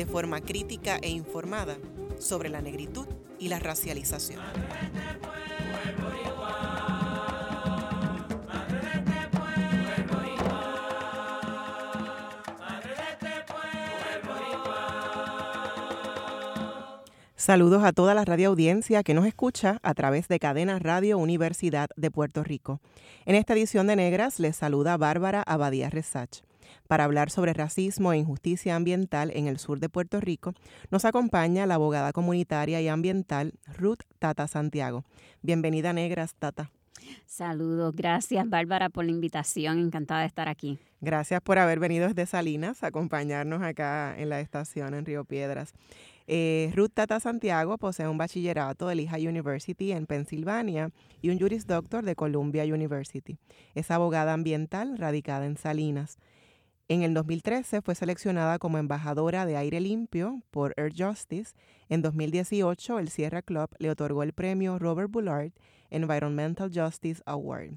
de forma crítica e informada sobre la negritud y la racialización. Saludos a toda la radioaudiencia que nos escucha a través de Cadena Radio Universidad de Puerto Rico. En esta edición de Negras les saluda Bárbara Abadía Resach. Para hablar sobre racismo e injusticia ambiental en el sur de Puerto Rico, nos acompaña la abogada comunitaria y ambiental Ruth Tata Santiago. Bienvenida, Negras, Tata. Saludos, gracias Bárbara por la invitación, encantada de estar aquí. Gracias por haber venido desde Salinas a acompañarnos acá en la estación en Río Piedras. Eh, Ruth Tata Santiago posee un bachillerato de Lehigh University en Pensilvania y un Juris Doctor de Columbia University. Es abogada ambiental radicada en Salinas. En el 2013 fue seleccionada como embajadora de aire limpio por Earth Justice. En 2018 el Sierra Club le otorgó el premio Robert Bullard Environmental Justice Award.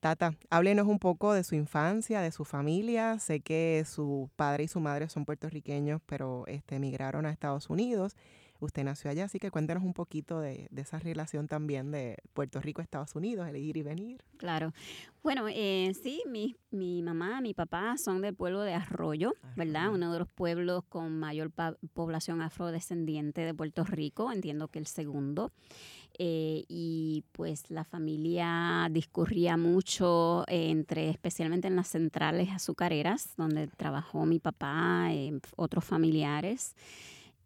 Tata, háblenos un poco de su infancia, de su familia. Sé que su padre y su madre son puertorriqueños, pero este, emigraron a Estados Unidos Usted nació allá, así que cuéntenos un poquito de, esa relación también de Puerto Rico, Estados Unidos, el ir y venir. Claro. Bueno, eh, sí, mi, mi mamá, mi papá son del pueblo de Arroyo, ¿verdad? Uno de los pueblos con mayor población afrodescendiente de Puerto Rico, entiendo que el segundo. Eh, y pues la familia discurría mucho entre, especialmente en las centrales azucareras, donde trabajó mi papá, eh, otros familiares.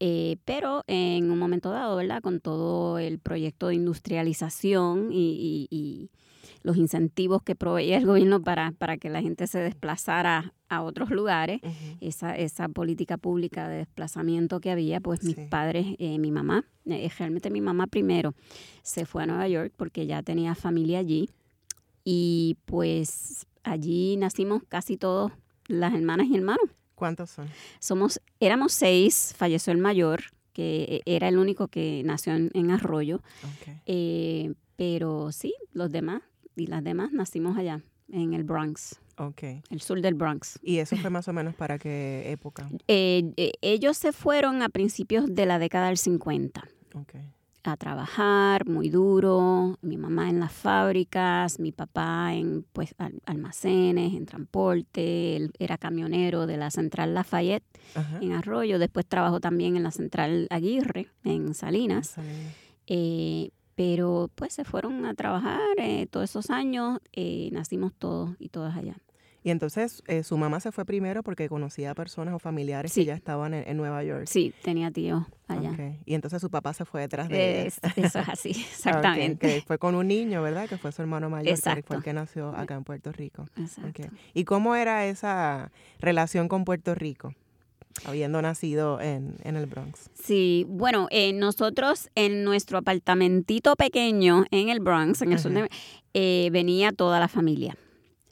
Eh, pero en un momento dado, ¿verdad? Con todo el proyecto de industrialización y, los incentivos que proveía el gobierno para, para que la gente se desplazara a otros lugares, esa, esa política pública de desplazamiento que había, pues mis padres, eh, mi mamá, eh, realmente mi mamá primero se fue a Nueva York porque ya tenía familia allí y pues allí nacimos casi todos las hermanas y hermanos. ¿Cuántos son? Somos, éramos seis, falleció el mayor, que era el único que nació en, Arroyo. Eh, pero sí, los demás y las demás nacimos allá, en el Bronx. Okay. El sur del Bronx. ¿Y eso fue más o menos para qué época? Eh, eh, ellos se fueron a principios de la década del 50. Okay a trabajar muy duro, mi mamá en las fábricas, mi papá en pues almacenes, en transporte, él era camionero de la central Lafayette en Arroyo, después trabajó también en la central Aguirre en Salinas. Eh, pero pues se fueron a trabajar eh, todos esos años, eh, nacimos todos y todas allá. Y entonces eh, su mamá se fue primero porque conocía a personas o familiares que ya estaban en, Nueva York. Sí, tenía tío allá. Y entonces su papá se fue detrás de ella. Eso es así, exactamente. fue con un niño, ¿verdad? Que fue su hermano mayor, Exacto. que fue el que nació acá en Puerto Rico. Exacto. ¿Y cómo era esa relación con Puerto Rico? habiendo nacido en, el Bronx. Sí, bueno, eh, nosotros en nuestro apartamentito pequeño en el Bronx, en el sur eh, venía toda la familia.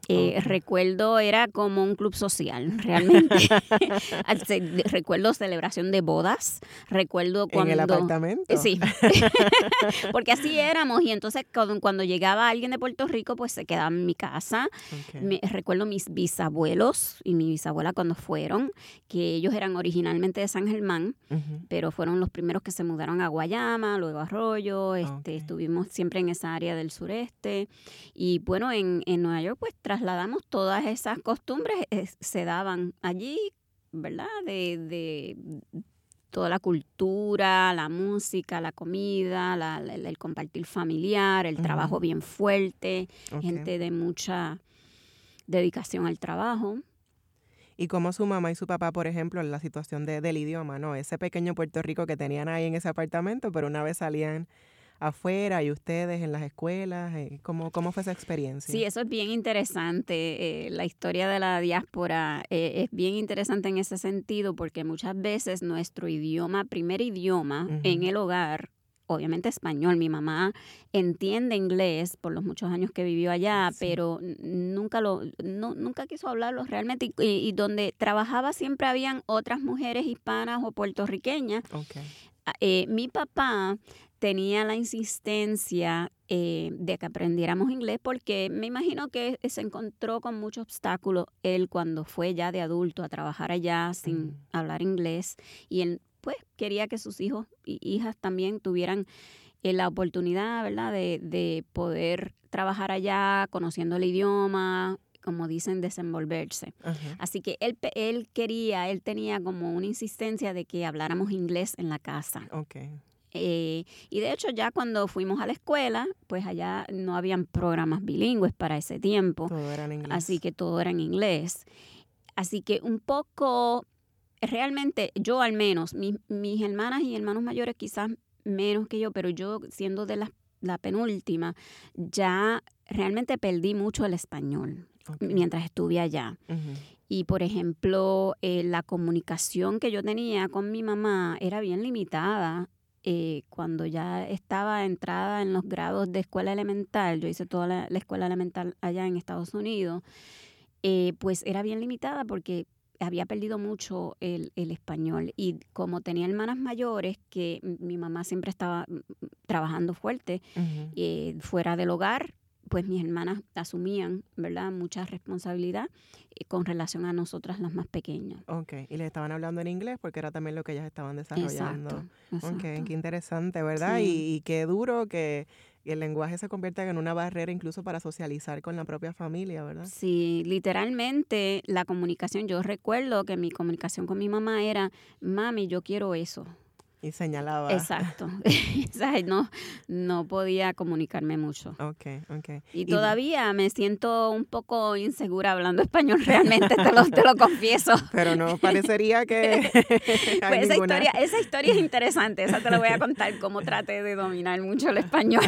Eh, recuerdo, era como un club social, realmente. recuerdo celebración de bodas, recuerdo cuando... ¿En el apartamento? Sí, porque así éramos y entonces cuando, llegaba alguien de Puerto Rico, pues se quedaba en mi casa. recuerdo mis bisabuelos y mi bisabuela cuando fueron, que ellos eran originalmente de San Germán, pero fueron los primeros que se mudaron a Guayama, luego a Arroyo, este, estuvimos siempre en esa área del sureste y bueno, en, en Nueva York pues trasladamos todas esas costumbres, se daban allí, ¿verdad? De, toda la cultura, la música, la comida, el, compartir familiar, el trabajo bien fuerte, gente de mucha dedicación al trabajo. Y como su mamá y su papá, por ejemplo, en la situación de, del idioma, ¿no? Ese pequeño Puerto Rico que tenían ahí en ese apartamento, pero una vez salían afuera y ustedes en las escuelas? Eh, ¿Cómo, cómo fue esa experiencia? Sí, eso es bien interesante. Eh, la historia de la diáspora eh, es bien interesante en ese sentido porque muchas veces nuestro idioma, primer idioma en el hogar, obviamente español. Mi mamá entiende inglés por los muchos años que vivió allá, pero nunca lo, nunca quiso hablarlo realmente. Y, donde trabajaba siempre habían otras mujeres hispanas o puertorriqueñas. Ah, eh, mi papá tenía la insistencia eh, de que aprendiéramos inglés porque me imagino que se encontró con muchos obstáculos él cuando fue ya de adulto a trabajar allá sin mm. hablar inglés y él pues quería que sus hijos y hijas también tuvieran eh, la oportunidad, ¿verdad?, de, de poder trabajar allá, conociendo el idioma, como dicen, desenvolverse. Así que él, él quería, él tenía como una insistencia de que habláramos inglés en la casa. Eh, y de hecho ya cuando fuimos a la escuela, pues allá no habían programas bilingües para ese tiempo. Todo era en inglés. Así que todo era en inglés. Así que un poco realmente yo al menos, mis hermanas y hermanos mayores quizás menos que yo, pero yo siendo de la, penúltima, ya realmente perdí mucho el español mientras estuve allá. Y por ejemplo, eh, la comunicación que yo tenía con mi mamá era bien limitada. Eh, cuando ya estaba entrada en los grados de escuela elemental, yo hice toda la, escuela elemental allá en Estados Unidos, eh, pues era bien limitada porque había perdido mucho el, español y como tenía hermanas mayores que mi mamá siempre estaba mm, mm, trabajando fuerte eh, fuera del hogar, pues mis hermanas asumían, ¿verdad?, mucha responsabilidad eh, con relación a nosotras las más pequeñas. Ok, y les estaban hablando en inglés porque era también lo que ellas estaban desarrollando. Exacto. Ok, qué interesante, ¿verdad? Y, y, qué duro que el lenguaje se convierta en una barrera incluso para socializar con la propia familia, ¿verdad? Sí, literalmente la comunicación, yo recuerdo que mi comunicación con mi mamá era, mami, yo quiero eso. Y señalaba. Exacto. no, no podía comunicarme mucho. Ok, ok. Y, todavía me siento un poco insegura hablando español, realmente, te lo, te lo confieso. Pero no parecería que. pues esa, historia, esa historia es interesante, esa te la voy a contar, cómo traté de dominar mucho el español.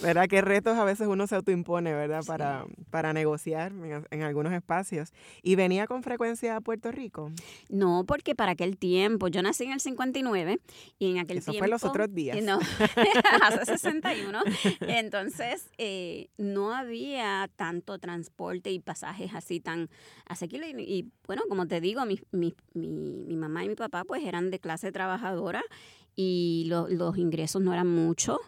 ¿Verdad? Qué retos a veces uno se autoimpone, ¿verdad? Para, para negociar en, en algunos espacios. ¿Y venía con frecuencia a Puerto Rico? No, porque para aquel tiempo, yo nací en el 59 y en aquel Eso tiempo... fue los otros días. No, hace 61. Entonces, eh, no había tanto transporte y pasajes así tan asequibles. Y, bueno, como te digo, mi, mi, mi, mamá y mi papá pues eran de clase trabajadora y los ingresos no eran muchos.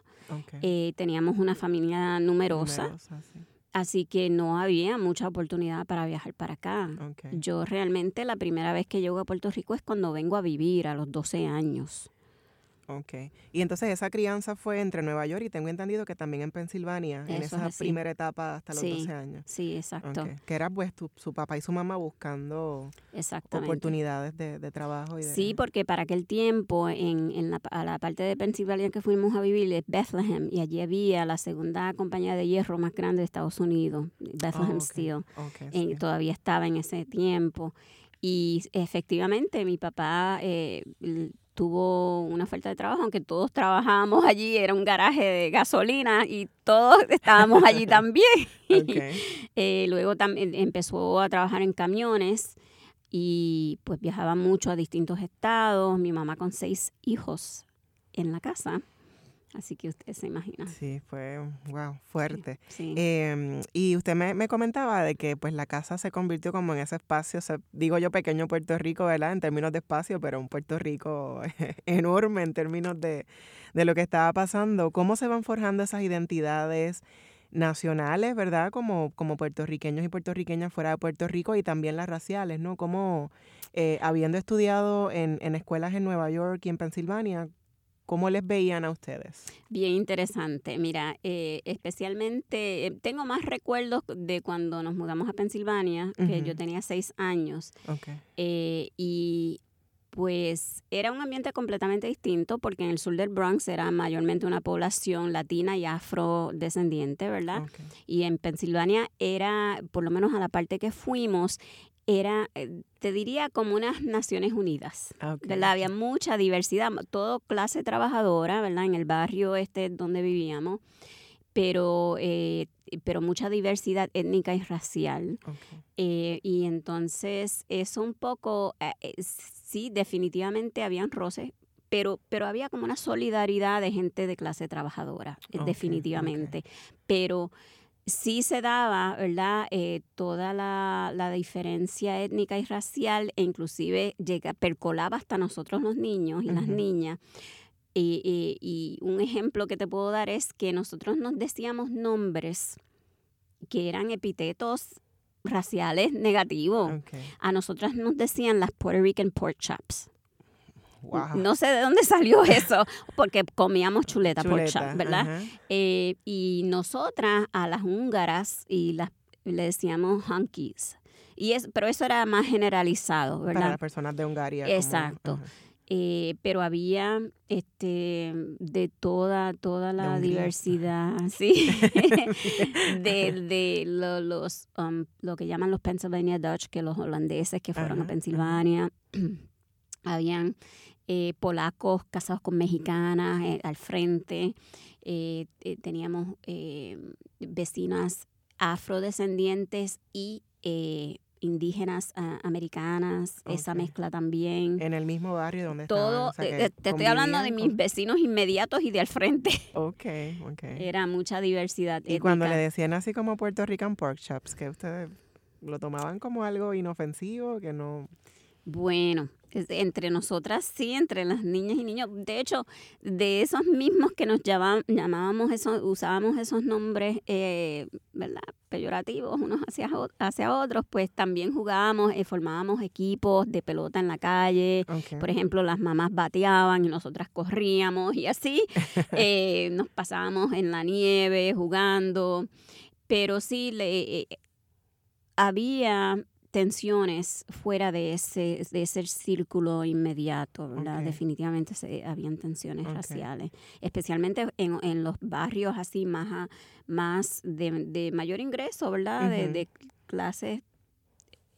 Eh, teníamos una familia numerosa. numerosa sí. Así que no había mucha oportunidad para viajar para acá. Yo realmente la primera vez que llego a Puerto Rico es cuando vengo a vivir a los 12 años. Ok. Y entonces esa crianza fue entre Nueva York y tengo entendido que también en Pensilvania, en esa primera etapa hasta los 12 años. Sí, exacto. Que era pues su papá y su mamá buscando oportunidades de, trabajo. Y Sí, porque para aquel tiempo en, en la, a la parte de Pensilvania que fuimos a vivir es Bethlehem y allí había la segunda compañía de hierro más grande de Estados Unidos, Bethlehem Steel. Okay, todavía estaba en ese tiempo. Y efectivamente mi papá eh, tuvo una falta de trabajo, aunque todos trabajábamos allí, era un garaje de gasolina y todos estábamos allí también. Eh, luego también empezó a trabajar en camiones y pues viajaba mucho a distintos estados, mi mamá con seis hijos en la casa. Así que usted se imagina. Sí, fue, wow, fuerte. Em, y usted me, me, comentaba de que pues la casa se convirtió como en ese espacio, digo yo pequeño Puerto Rico, ¿verdad? En términos de espacio, pero un Puerto Rico enorme en términos de, de lo que estaba pasando. ¿Cómo se van forjando esas identidades? nacionales, ¿verdad? Como, como puertorriqueños y puertorriqueñas fuera de Puerto Rico y también las raciales, ¿no? Como eh, habiendo estudiado en, en escuelas en Nueva York y en Pensilvania, ¿Cómo les veían a ustedes? Bien interesante. Mira, eh, especialmente eh, tengo más recuerdos de cuando nos mudamos a Pensilvania, que yo tenía seis años. Eh, y pues era un ambiente completamente distinto porque en el sur del Bronx era mayormente una población latina y afrodescendiente, ¿verdad? Y en Pensilvania era, por lo menos a la parte que fuimos, era, eh, te diría, como unas Naciones Unidas, Ah. ¿verdad? Había mucha diversidad, todo clase trabajadora, ¿verdad? En el barrio este donde vivíamos, pero, eh, pero mucha diversidad étnica y racial. Eh, y entonces eso un poco, eh, sí, definitivamente habían roces, pero, pero había como una solidaridad de gente de clase trabajadora, definitivamente. Pero sí se daba, ¿verdad? Eh, toda la, la diferencia étnica y racial, e inclusive llega, percolaba hasta nosotros los niños y las niñas. Y, y- y un ejemplo que te puedo dar es que nosotros nos decíamos nombres que eran epítetos raciales negativos. A nosotras nos decían las Puerto Rican pork chops. Wow. No sé de dónde salió eso, porque comíamos chuleta, Chuleta, chop, ¿verdad? Eh, y nosotras a las húngaras y las le decíamos hunkies. Y es, pero eso era más generalizado, Para ¿verdad? las personas de Hungaria. como- Exacto. Eh, pero había este de toda toda la diversidad sí de, de lo, los um, lo que llaman los Pennsylvania Dutch que los holandeses que fueron a Pensilvania habían eh, polacos casados con mexicanas eh, al frente eh, eh, teníamos eh, vecinas afrodescendientes y eh, indígenas ah, americanas esa mezcla también En el mismo barrio donde todo, estaban, o sea, te, estoy hablando de mis vecinos inmediatos y de al frente. Ok, ok. Era mucha diversidad. Y cuando le decían así como Puerto Rican pork chops, que ustedes lo tomaban como algo inofensivo, que no... Bueno, entre nosotras sí, entre las niñas y niños. De hecho, de esos mismos que nos llamaban, llamábamos eso, usábamos esos nombres, eh, ¿verdad? Peyorativos unos hacia, hacia otros, pues también jugábamos, eh, formábamos equipos de pelota en la calle. Por ejemplo, las mamás bateaban y nosotras corríamos y así eh, nos pasábamos en la nieve jugando. Pero sí, le, eh, había tensiones fuera de ese, de ese círculo inmediato, ¿verdad? Definitivamente se, habían tensiones raciales, especialmente en, en los barrios así más, más de, de mayor ingreso, ¿verdad? De, de clases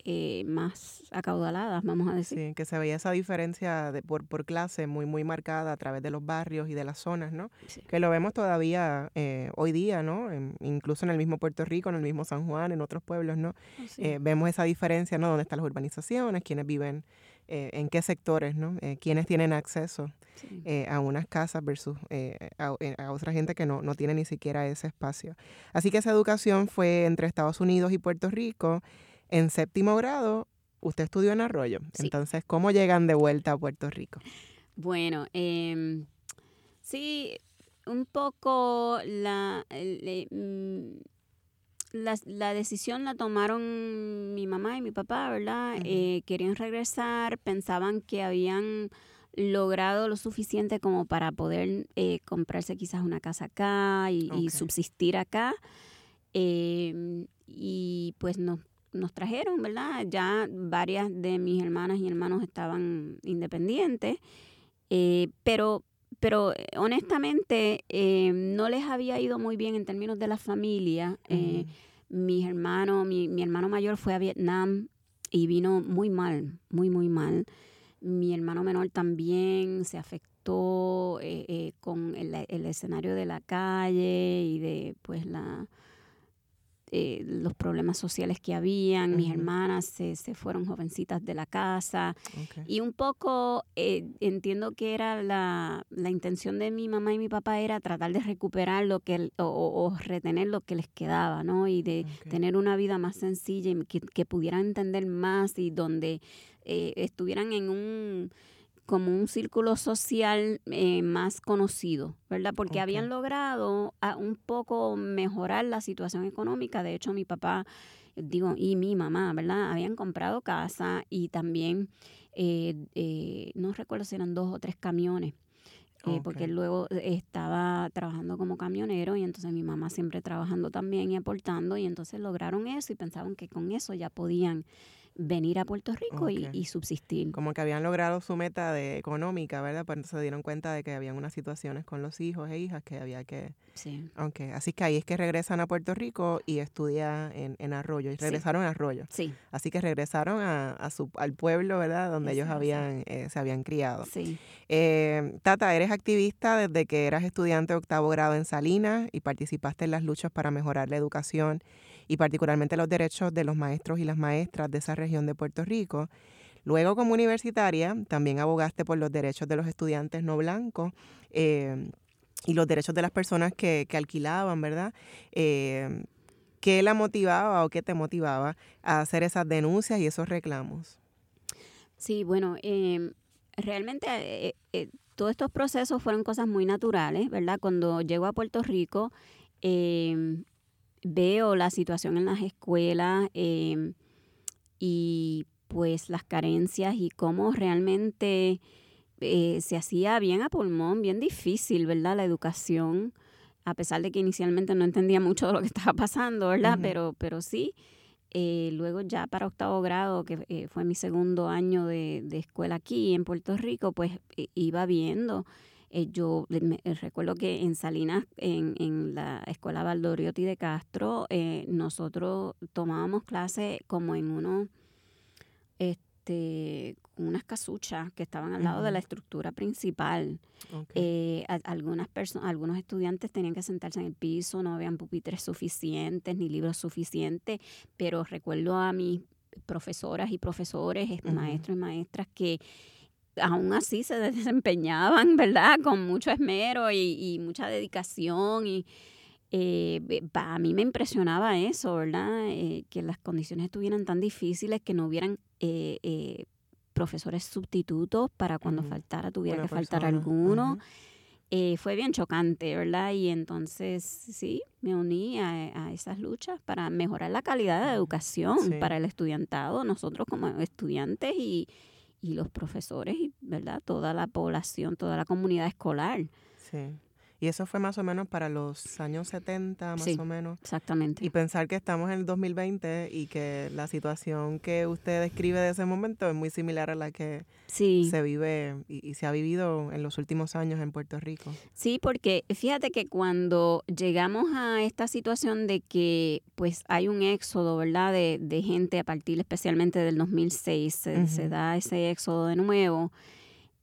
eh, más acaudaladas, vamos a decir. Sí, que se veía esa diferencia de, por, por clase muy, muy marcada a través de los barrios y de las zonas, ¿no? Sí. Que lo vemos todavía eh, hoy día, ¿no? En- incluso en el mismo Puerto Rico, en el mismo San Juan, en otros pueblos, ¿no? Sí. Eh, vemos esa diferencia, ¿no? Dónde están las urbanizaciones, quiénes viven, eh, en qué sectores, ¿no? Quiénes tienen acceso Sí. a unas casas versus eh, a, a otra gente que no, no tiene ni siquiera ese espacio. Así que esa educación fue entre Estados Unidos y Puerto Rico. En séptimo grado, usted estudió en Arroyo. Sí. Entonces, ¿cómo llegan de vuelta a Puerto Rico? Bueno, em, sí, un poco la, eh, mm, la, la decisión la tomaron mi mamá y mi papá, ¿verdad? Eh, querían regresar, pensaban que habían logrado lo suficiente como para poder eh, comprarse quizás una casa acá y, subsistir acá. Em, y pues nos, nos trajeron, ¿verdad? Ya varias de mis hermanas y hermanos estaban independientes, eh, pero, pero eh, honestamente eh, no les había ido muy bien en términos de la familia. Eh, mis hermanos, mi, mi hermano mayor fue a Vietnam y vino muy mal, muy, muy mal. Mi hermano menor también se afectó eh, eh, con el, el escenario de la calle y de pues la eh, los problemas sociales que habían. Mis hermanas se, se fueron jovencitas de la casa. Y un poco eh, entiendo que era la, la intención de mi mamá y mi papá era tratar de recuperar lo que, o, o- retener lo que les quedaba, ¿no? Y de tener una vida más sencilla y que, que pudieran entender más y donde eh, estuvieran en un como un círculo social eh, más conocido, ¿verdad? Porque habían logrado ah, un poco mejorar la situación económica. De hecho, mi papá, digo, y mi mamá, ¿verdad? Habían comprado casa y también, eh, eh, no recuerdo si eran dos o tres camiones. eh, Porque él luego estaba trabajando como camionero y entonces mi mamá siempre trabajando también y aportando y entonces lograron eso y pensaban que con eso ya podían venir a Puerto Rico y, subsistir. Como que habían logrado su meta de económica, ¿verdad? Pues se dieron cuenta de que habían unas situaciones con los hijos e hijas que había que... Sí. Ok, así que ahí es que regresan a Puerto Rico y estudia en, en Arroyo. Y Sí. regresaron a Arroyo. Sí, Así que regresaron a, a su, al pueblo, ¿verdad? Donde ellos habían, eh, se habían criado. sí. Eh, Tata, eres activista desde que eras estudiante de octavo grado en Salinas y participaste en las luchas para mejorar la educación y particularmente los derechos de los maestros y las maestras de esa región de Puerto Rico. Luego, como universitaria, también abogaste por los derechos de los estudiantes no blancos eh, y los derechos de las personas que, que alquilaban, ¿verdad? Eh, ¿Qué la motivaba o qué te motivaba a hacer esas denuncias y esos reclamos? Sí, bueno, em, realmente eh, todos estos procesos fueron cosas muy naturales, ¿verdad? Cuando llego a Puerto Rico, em, veo la situación en las escuelas em, y pues las carencias y cómo realmente eh, se hacía bien a pulmón, bien difícil, ¿verdad? La educación, a pesar de que inicialmente no entendía mucho de lo que estaba pasando, ¿verdad? Pero, pero sí. Eh, luego ya para octavo grado, que eh, fue mi segundo año de, de escuela aquí en Puerto Rico, pues eh, iba viendo. Eh, yo me- eh, recuerdo que en Salinas, en, en la escuela Valdoriotti de Castro, eh, nosotros tomábamos clases como en unos, este, unas casuchas que estaban al lado de la estructura principal. Eh, a- algunas personas, algunos estudiantes tenían que sentarse en el piso, no habían pupitres suficientes ni libros suficientes, pero recuerdo a mis profesoras y profesores, maestros y maestras que aún así se desempeñaban, ¿verdad? Con mucho esmero y, y mucha dedicación y eh, a mí me impresionaba eso, ¿verdad? Eh, que las condiciones estuvieran tan difíciles que no hubieran eh, eh, profesores sustitutos para cuando faltara, tuviera que faltar alguno. Eh, fue bien chocante, ¿verdad? Y entonces sí, me uní a, a esas luchas para mejorar la calidad de educación Sí. para el estudiantado, nosotros como estudiantes y, y los profesores, y, ¿verdad? Toda la población, toda la comunidad escolar. Sí. Y eso fue más o menos para los años 70, más Sí. o menos. Exactamente. Y pensar que estamos en el 2020 y que la situación que usted describe de ese momento es muy similar a la que sí. se vive y, y se ha vivido en los últimos años en Puerto Rico. Sí, porque fíjate que cuando llegamos a esta situación de que pues hay un éxodo, ¿verdad? De, de gente a partir especialmente del 2006, se, se Ujú. da ese éxodo de nuevo,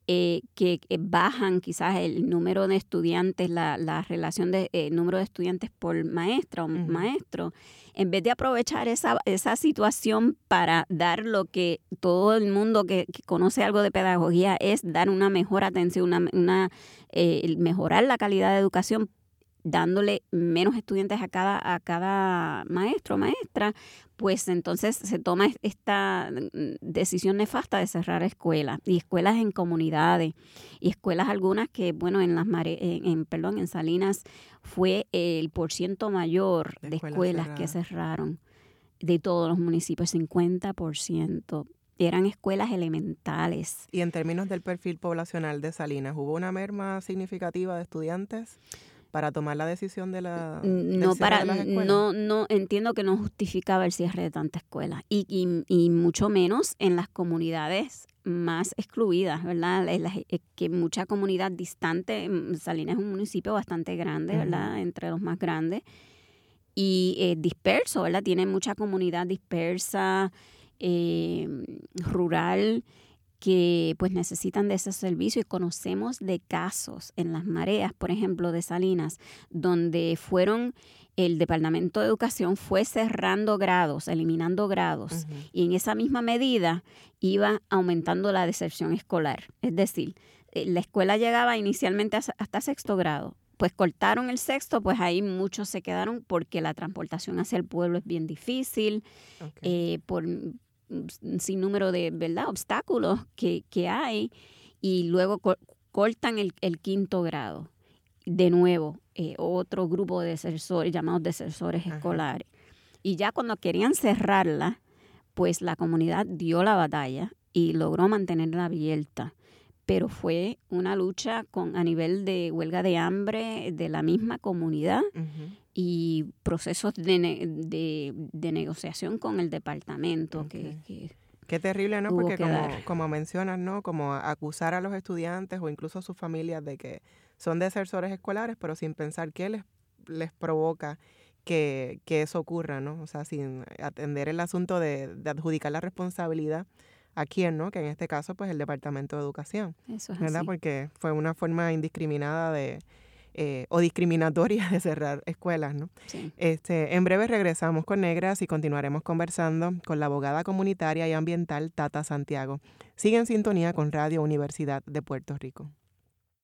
eh, que eh, bajan quizás el número de estudiantes, la, la relación de eh, número de estudiantes por maestra o maestro, en vez de aprovechar esa, esa situación para dar lo que todo el mundo que, que conoce algo de pedagogía es dar una mejor atención, una, una eh, mejorar la calidad de educación dándole menos estudiantes a cada, a cada maestro o maestra, pues entonces se toma es- esta decisión nefasta de cerrar escuelas y escuelas en comunidades y escuelas algunas que, bueno, en las mare- en, en, perdón, en Salinas fue el porciento mayor De de escuelas escuelas que cerraron de todos los municipios, 50%. Eran escuelas elementales. Y en términos del perfil poblacional de Salinas, ¿hubo una merma significativa de estudiantes para tomar la decisión de la no para de no no entiendo que no justificaba el cierre de tantas escuelas y, y, y mucho menos en las comunidades más excluidas, ¿verdad? En las- eh, que mucha comunidad distante, mm, Salinas es un municipio bastante grande, ¿verdad? Entre los más grandes y eh, disperso, ¿verdad? Tiene mucha comunidad dispersa, eh, rural, que pues necesitan de ese servicio y conocemos de casos en las mareas, por ejemplo, de Salinas, donde fueron, el Departamento de Educación fue cerrando grados, eliminando grados, y en esa misma medida iba aumentando la deserción escolar. Es decir, eh, la escuela llegaba inicialmente hasta- sexto grado. Pues cortaron el sexto, pues ahí muchos se quedaron porque la transportación hacia el pueblo es bien difícil, eh, por un sinnúmero de ¿verdad? obstáculos que, que hay y luego co- cortan el, el quinto grado. De nuevo, eh, otro grupo de desertores, llamados desertores Ajá. escolares. Y ya cuando querían cerrarla, pues la comunidad dio la batalla y logró mantenerla abierta. Pero fue una lucha con, a nivel de huelga de hambre de la misma comunidad y procesos de, ne- de, de negociación con el departamento que, que Qué terrible, ¿no? Porque como, como mencionas, ¿no? Como acusar a los estudiantes o incluso a sus familias de que son desertores escolares, pero sin pensar qué les, les provoca que, eso ocurra, ¿no? O sea, sin atender el asunto de, adjudicar la responsabilidad a quién, ¿no? Que en este caso, pues el Departamento de Educación. Eso es ¿Verdad? Porque fue una forma indiscriminada de, eh, o discriminatoria de cerrar escuelas, ¿no? Sí. Este, en breve regresamos con Negras y continuaremos conversando con la abogada comunitaria y ambiental Tata Santiago. Sigue en sintonía con Radio Universidad de Puerto Rico.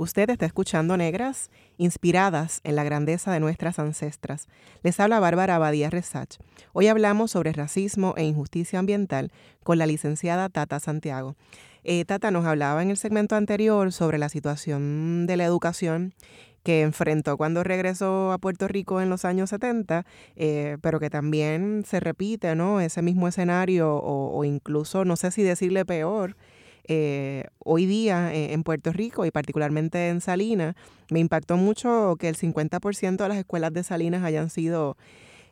Usted está escuchando Negras, inspiradas en la grandeza de nuestras ancestras. Les habla Bárbara Abadía Resach. Hoy hablamos sobre racismo e injusticia ambiental con la licenciada Tata Santiago. Eh, Tata nos hablaba en el segmento anterior sobre la situación de la educación que enfrentó cuando regresó a Puerto Rico en los años 70, eh, pero que también se repite, ¿no? Ese mismo escenario o, o incluso, no sé si decirle peor, eh, hoy día eh, en Puerto Rico y particularmente en Salinas, me impactó mucho que el 50% de las escuelas de Salinas hayan sido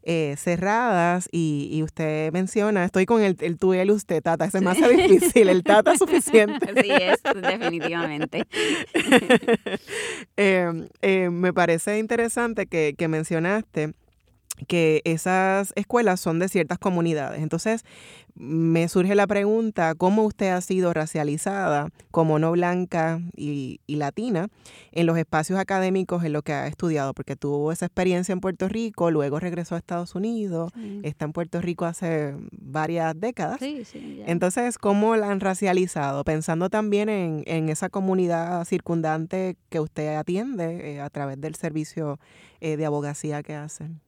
eh, cerradas y, usted menciona, estoy con el, el tú y el usted, Tata, ese es más difícil, el Tata es suficiente. Sí, es, definitivamente. me parece interesante que, que mencionaste que esas escuelas son de ciertas comunidades. Entonces, me surge la pregunta, ¿cómo usted ha sido racializada como no blanca y, latina en los espacios académicos en lo que ha estudiado? Porque tuvo esa experiencia en Puerto Rico, luego regresó a Estados Unidos, está en Puerto Rico hace varias décadas. Entonces, ¿cómo la han racializado? Pensando también en, esa comunidad circundante que usted atiende eh, a través del servicio eh, de abogacía que hacen.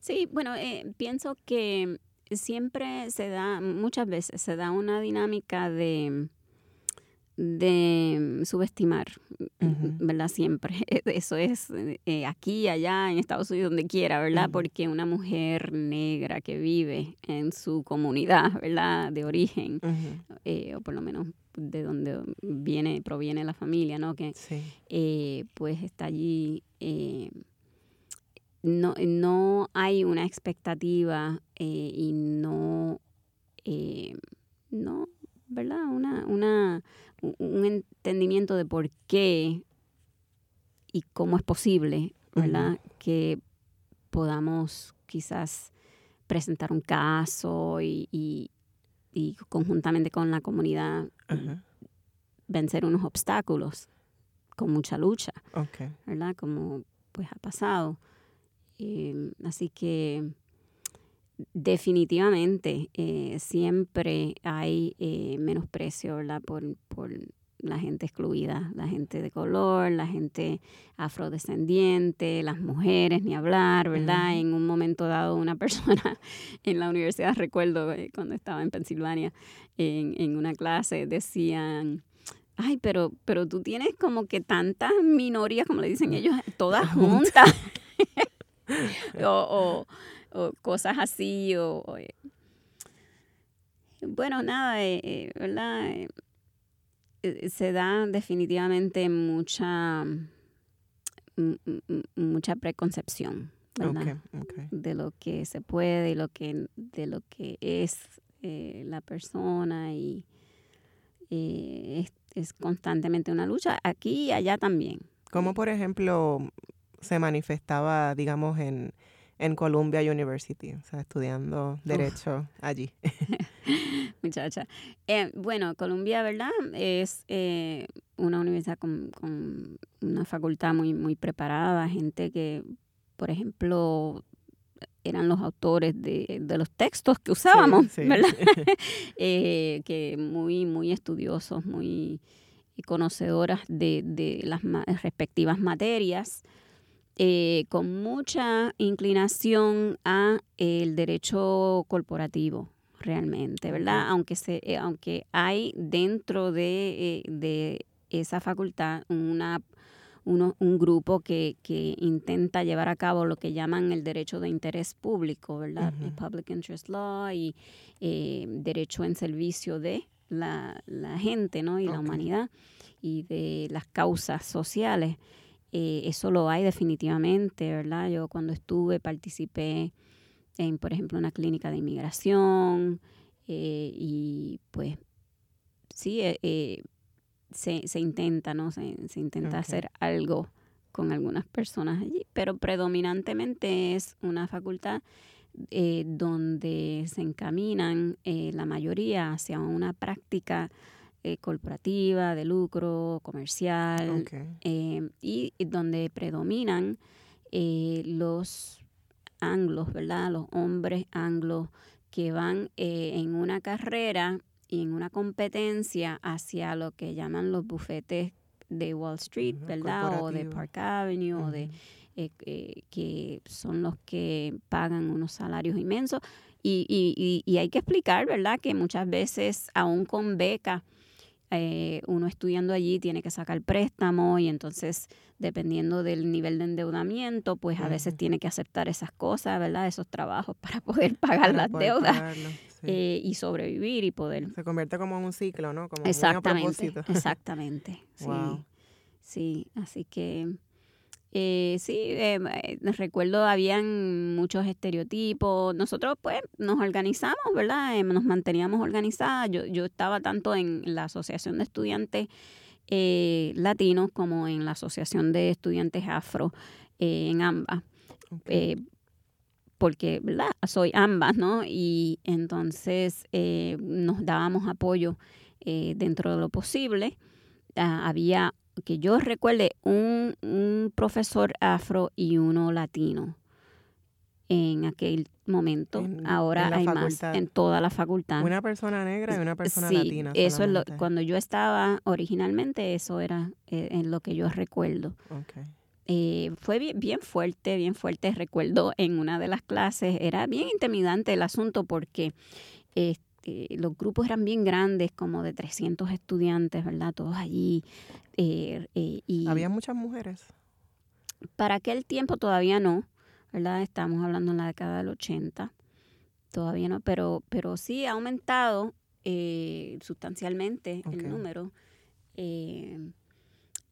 Sí, bueno, eh, pienso que siempre se da, muchas veces se da una dinámica de, de subestimar, ¿verdad? Siempre. Eso es eh, aquí, allá, en Estados Unidos, donde quiera, ¿verdad? Porque una mujer negra que vive en su comunidad, ¿verdad? De origen, eh, o por lo menos de donde viene, proviene la familia, ¿no? Que eh, pues está allí no, no hay una expectativa eh, y no, eh, no, ¿verdad? Una, una, un entendimiento de por qué y cómo es posible, ¿verdad? Que podamos quizás presentar un caso y, y, conjuntamente con la comunidad vencer unos obstáculos con mucha lucha, ¿verdad? Como pues ha pasado. Em, así que definitivamente eh, siempre hay eh, menosprecio ¿verdad? Por, por la gente excluida, la gente de color, la gente afrodescendiente, las mujeres, ni hablar, ¿verdad? En un momento dado, una persona en la universidad, recuerdo eh, cuando estaba en Pensilvania, en, en una clase, decían, ay, pero, pero tú tienes como que tantas minorías, como le dicen ellos, todas juntas. o, cosas así, o, eh, bueno, nada, eh, eh, ¿verdad? se da definitivamente mucha, mucha preconcepción, De lo que se puede, y lo que, de lo que es la persona y es, es constantemente una lucha aquí y allá también. Como por ejemplo se manifestaba, digamos, en, en Columbia University, o sea, estudiando derecho allí. Muchacha. Eh, bueno, Columbia, ¿verdad? Es eh, una universidad con, una facultad muy, muy preparada, gente que, por ejemplo, eran los autores de, los textos que usábamos, ¿verdad? Eh, que muy, muy estudiosos, muy conocedoras de, de las respectivas materias. Eh, con mucha inclinación a el derecho corporativo realmente, ¿verdad? Aunque se, eh, aunque hay dentro de, eh, de esa facultad una uno, un grupo que, que, intenta llevar a cabo lo que llaman el derecho de interés público, ¿verdad? El Public Interest Law y eh, derecho en servicio de la, la gente, ¿no? Y la humanidad y de las causas sociales. Eh, eso lo hay definitivamente, ¿verdad? Yo cuando estuve participé en, por ejemplo, una clínica de inmigración eh, y pues sí, eh, se, se, intenta, ¿no? Se, se intenta hacer algo con algunas personas allí, pero predominantemente es una facultad donde se encaminan la mayoría hacia una práctica eh, corporativa, de lucro, comercial, eh, y, donde predominan eh, los anglos, ¿verdad? Los hombres anglos que van en una carrera y en una competencia hacia lo que llaman los bufetes de Wall Street, ¿verdad? O de Park Avenue, o de que son los que pagan unos salarios inmensos. Y, y, y, hay que explicar, ¿verdad? Que muchas veces, aún con beca, eh, uno estudiando allí tiene que sacar préstamo y entonces dependiendo del nivel de endeudamiento, pues a veces tiene que aceptar esas cosas, ¿verdad? Esos trabajos para poder pagar las deudas eh, y sobrevivir y poder... Se convierte como en un ciclo, ¿no? Como exactamente, exactamente. Sí, sí, así que eh, sí, em, eh, recuerdo habían muchos estereotipos. Nosotros pues nos organizamos, ¿verdad? Em, nos manteníamos organizadas. Yo, yo estaba tanto en la Asociación de Estudiantes eh, Latinos como en la Asociación de Estudiantes Afro, eh, en ambas. porque, ¿verdad? Soy ambas, ¿no? Y entonces nos dábamos apoyo dentro de lo posible. Ah, había que yo recuerde un, un profesor afro y uno latino en aquel momento. Ahora hay más en toda la facultad. Una persona negra y una persona latina. Eso es lo, cuando yo estaba originalmente, eso era eh, en lo que yo recuerdo. Eh, fue bien, bien, fuerte, bien fuerte. Recuerdo en una de las clases, era bien intimidante el asunto porque este, los grupos eran bien grandes, como de 300 estudiantes, ¿verdad? Todos allí eh, eh, y ¿Había muchas mujeres? Para aquel tiempo todavía no, ¿verdad? Estamos hablando en la década del 80, todavía no, pero, pero sí ha aumentado eh, sustancialmente el número. y,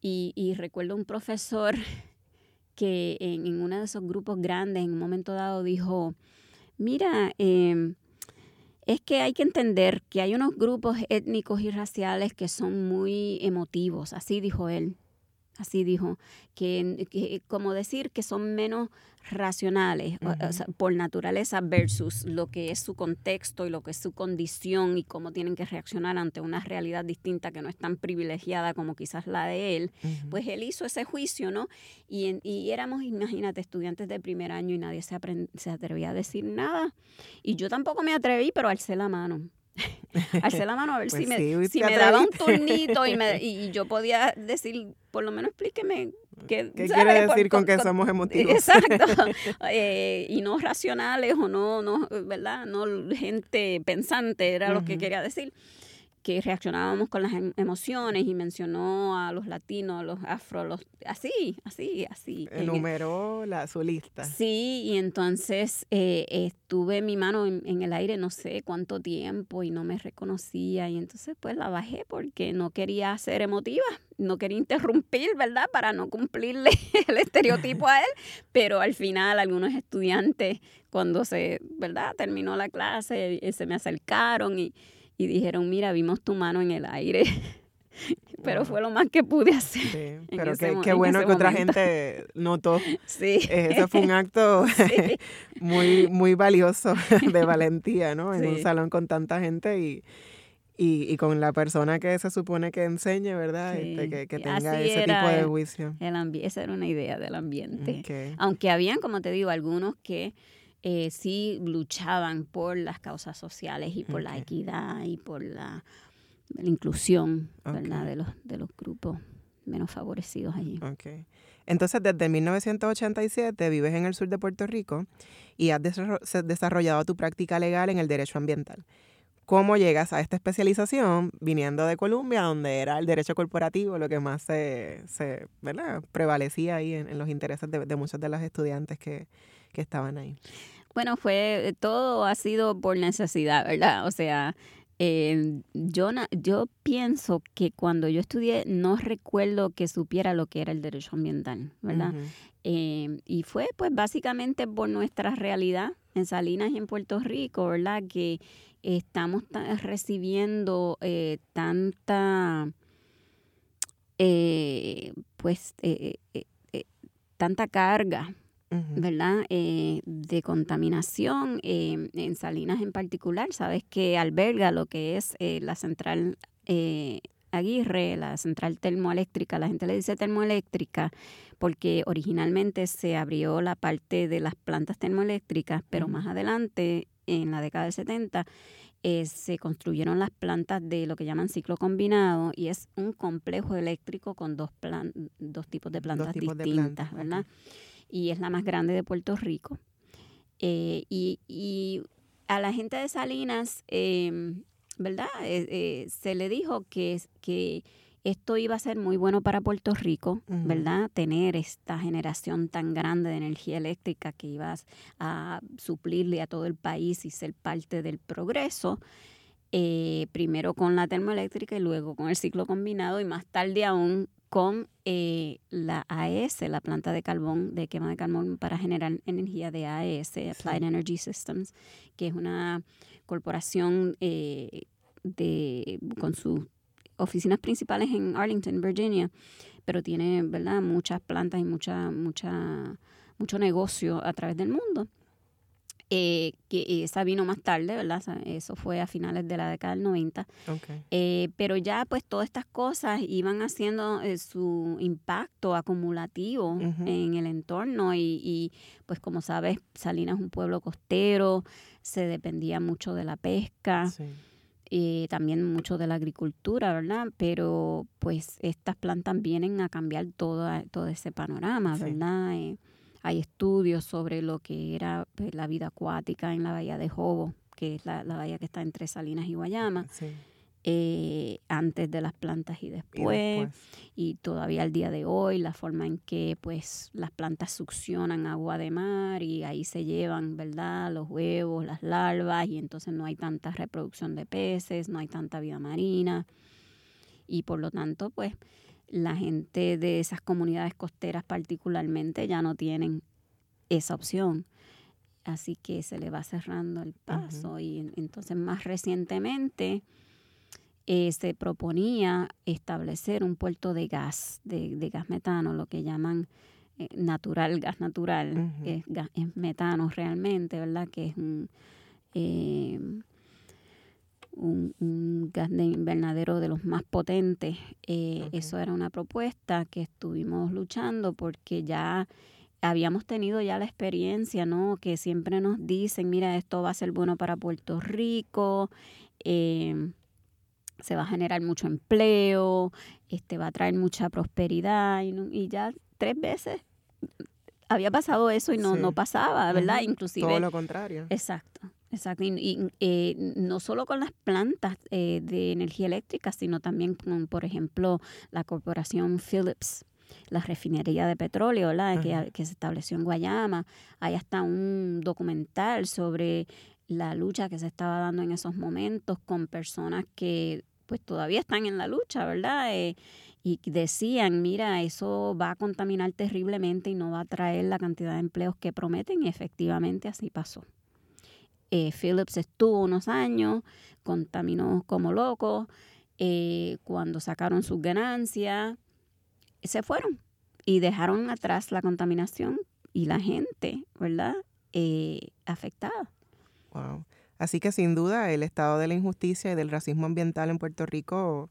y, recuerdo un profesor que en, en, uno de esos grupos grandes, en un momento dado, dijo, mira, eh, es que hay que entender que hay unos grupos étnicos y raciales que son muy emotivos, así dijo él, así dijo, que, como decir que son menos racionales por naturaleza versus lo que es su contexto y lo que es su condición y cómo tienen que reaccionar ante una realidad distinta que no es tan privilegiada como quizás la de él, pues él hizo ese juicio, ¿no? Y, y éramos, imagínate, estudiantes de primer año y nadie se, se atrevía a decir nada. Y yo tampoco me atreví, pero alcé la mano. alcé la mano a ver pues si, me, si me daba un turnito y, me, y yo podía decir, por lo menos explíqueme ¿Qué, quiere decir con, que somos emotivos? Exacto. Eh, y no racionales o no, no, ¿verdad? No gente pensante, era lo que quería decir que reaccionábamos con las em, emociones y mencionó a los latinos, a los afro, los, así, así, así. Enumeró la, su lista. Sí, y entonces eh, estuve mi mano en, el aire no sé cuánto tiempo y no me reconocía y entonces pues la bajé porque no quería ser emotiva, no quería interrumpir, ¿verdad? Para no cumplirle el estereotipo a él, pero al final algunos estudiantes cuando se, ¿verdad? Terminó la clase, eh, se me acercaron y y dijeron, mira, vimos tu mano en el aire. pero fue lo más que pude hacer. Sí, pero qué, bueno que otra gente notó. Sí. Eso fue un acto muy, muy valioso de valentía, ¿no? En un salón con tanta gente y, y, con la persona que se supone que enseñe, ¿verdad? Este, que, tenga ese tipo de juicio. El, esa era una idea del ambiente. Aunque habían, como te digo, algunos que eh, sí luchaban por las causas sociales y por la equidad y por la, inclusión de, los, de los grupos menos favorecidos allí. Okay. Entonces, desde 1987 vives en el sur de Puerto Rico y has desarrollado tu práctica legal en el derecho ambiental. cómo llegas a esta especialización viniendo de Colombia, donde era el derecho corporativo lo que más se, se ¿verdad? prevalecía ahí en, los intereses de, de, muchos de los estudiantes que, que estaban ahí. Bueno, fue, todo ha sido por necesidad, ¿verdad? O sea, eh, yo, yo pienso que cuando yo estudié no recuerdo que supiera lo que era el derecho ambiental, ¿verdad? Eh, y fue pues básicamente por nuestra realidad en Salinas y en Puerto Rico, ¿verdad? Que estamos recibiendo eh, tanta, eh, pues, eh, tanta carga, ¿verdad? de contaminación en Salinas en particular. Sabes que alberga lo que es la central Aguirre, la central termoeléctrica, la gente le dice termoeléctrica porque originalmente se abrió la parte de las plantas termoeléctricas, pero más adelante, en la década del 70, eh, se construyeron las plantas de lo que llaman ciclo combinado y es un complejo eléctrico con dos, plan, dos tipos de plantas distintas, ¿verdad? Y es la más grande de Puerto Rico. Eh, y, y, a la gente de Salinas, eh, ¿verdad? Eh, eh, se le dijo que, que esto iba a ser muy bueno para Puerto Rico, ¿verdad? Tener esta generación tan grande de energía eléctrica que iba a suplirle a todo el país y ser parte del progreso. Primero con la termoeléctrica y luego con el ciclo combinado y más tarde aún con la AES, la planta de carbón, de quema de carbón para generar energía de AES, Applied Energy Systems, que es una corporación eh, de, con sus oficinas principales en Arlington, Virginia, pero tiene ¿verdad? muchas plantas y mucha, mucha, mucho negocio a través del mundo. Eh, que esa vino más tarde, ¿verdad? Eso fue a finales de la década del 90. Eh, pero ya pues todas estas cosas iban haciendo su impacto acumulativo en el entorno y, y, pues como sabes, Salinas es un pueblo costero, se dependía mucho de la pesca. y eh, también mucho de la agricultura, ¿verdad? Pero pues estas plantas vienen a cambiar todo, todo ese panorama, ¿verdad? Eh, hay estudios sobre lo que era pues, la vida acuática en la bahía de Jobo, que es la, la bahía que está entre Salinas y Guayama. Sí. Eh, antes de las plantas y después, y todavía al día de hoy la forma en que pues las plantas succionan agua de mar y ahí se llevan verdad los huevos las larvas y entonces no hay tanta reproducción de peces no hay tanta vida marina y por lo tanto pues la gente de esas comunidades costeras particularmente ya no tienen esa opción. Así que se le va cerrando el paso y entonces más recientemente eh, se proponía establecer un puerto de gas, de, gas metano, lo que llaman eh, natural, gas natural, es, metano realmente, ¿verdad? Que es un, eh, un, gas de invernadero de los más potentes. Eso era una propuesta que estuvimos luchando porque ya habíamos tenido ya la experiencia, ¿no? Que siempre nos dicen, mira, esto va a ser bueno para Puerto Rico se va a generar mucho empleo, este, va a traer mucha prosperidad y, ya tres veces había pasado eso y no, no pasaba, ¿verdad? Inclusive. Todo lo contrario. Exacto. Exacto, y, eh, no solo con las plantas eh, de energía eléctrica, sino también con, por ejemplo, la corporación Philips, la refinería de petróleo, ¿verdad? Que, que, se estableció en Guayama. Hay hasta un documental sobre la lucha que se estaba dando en esos momentos con personas que pues todavía están en la lucha, ¿verdad? Eh, y decían, mira, eso va a contaminar terriblemente y no va a traer la cantidad de empleos que prometen y efectivamente así pasó. Eh, Phillips estuvo unos años, contaminó como loco, eh, cuando sacaron sus ganancias, se fueron y dejaron atrás la contaminación y la gente, ¿verdad? afectada. Así que sin duda el estado de la injusticia y del racismo ambiental en Puerto Rico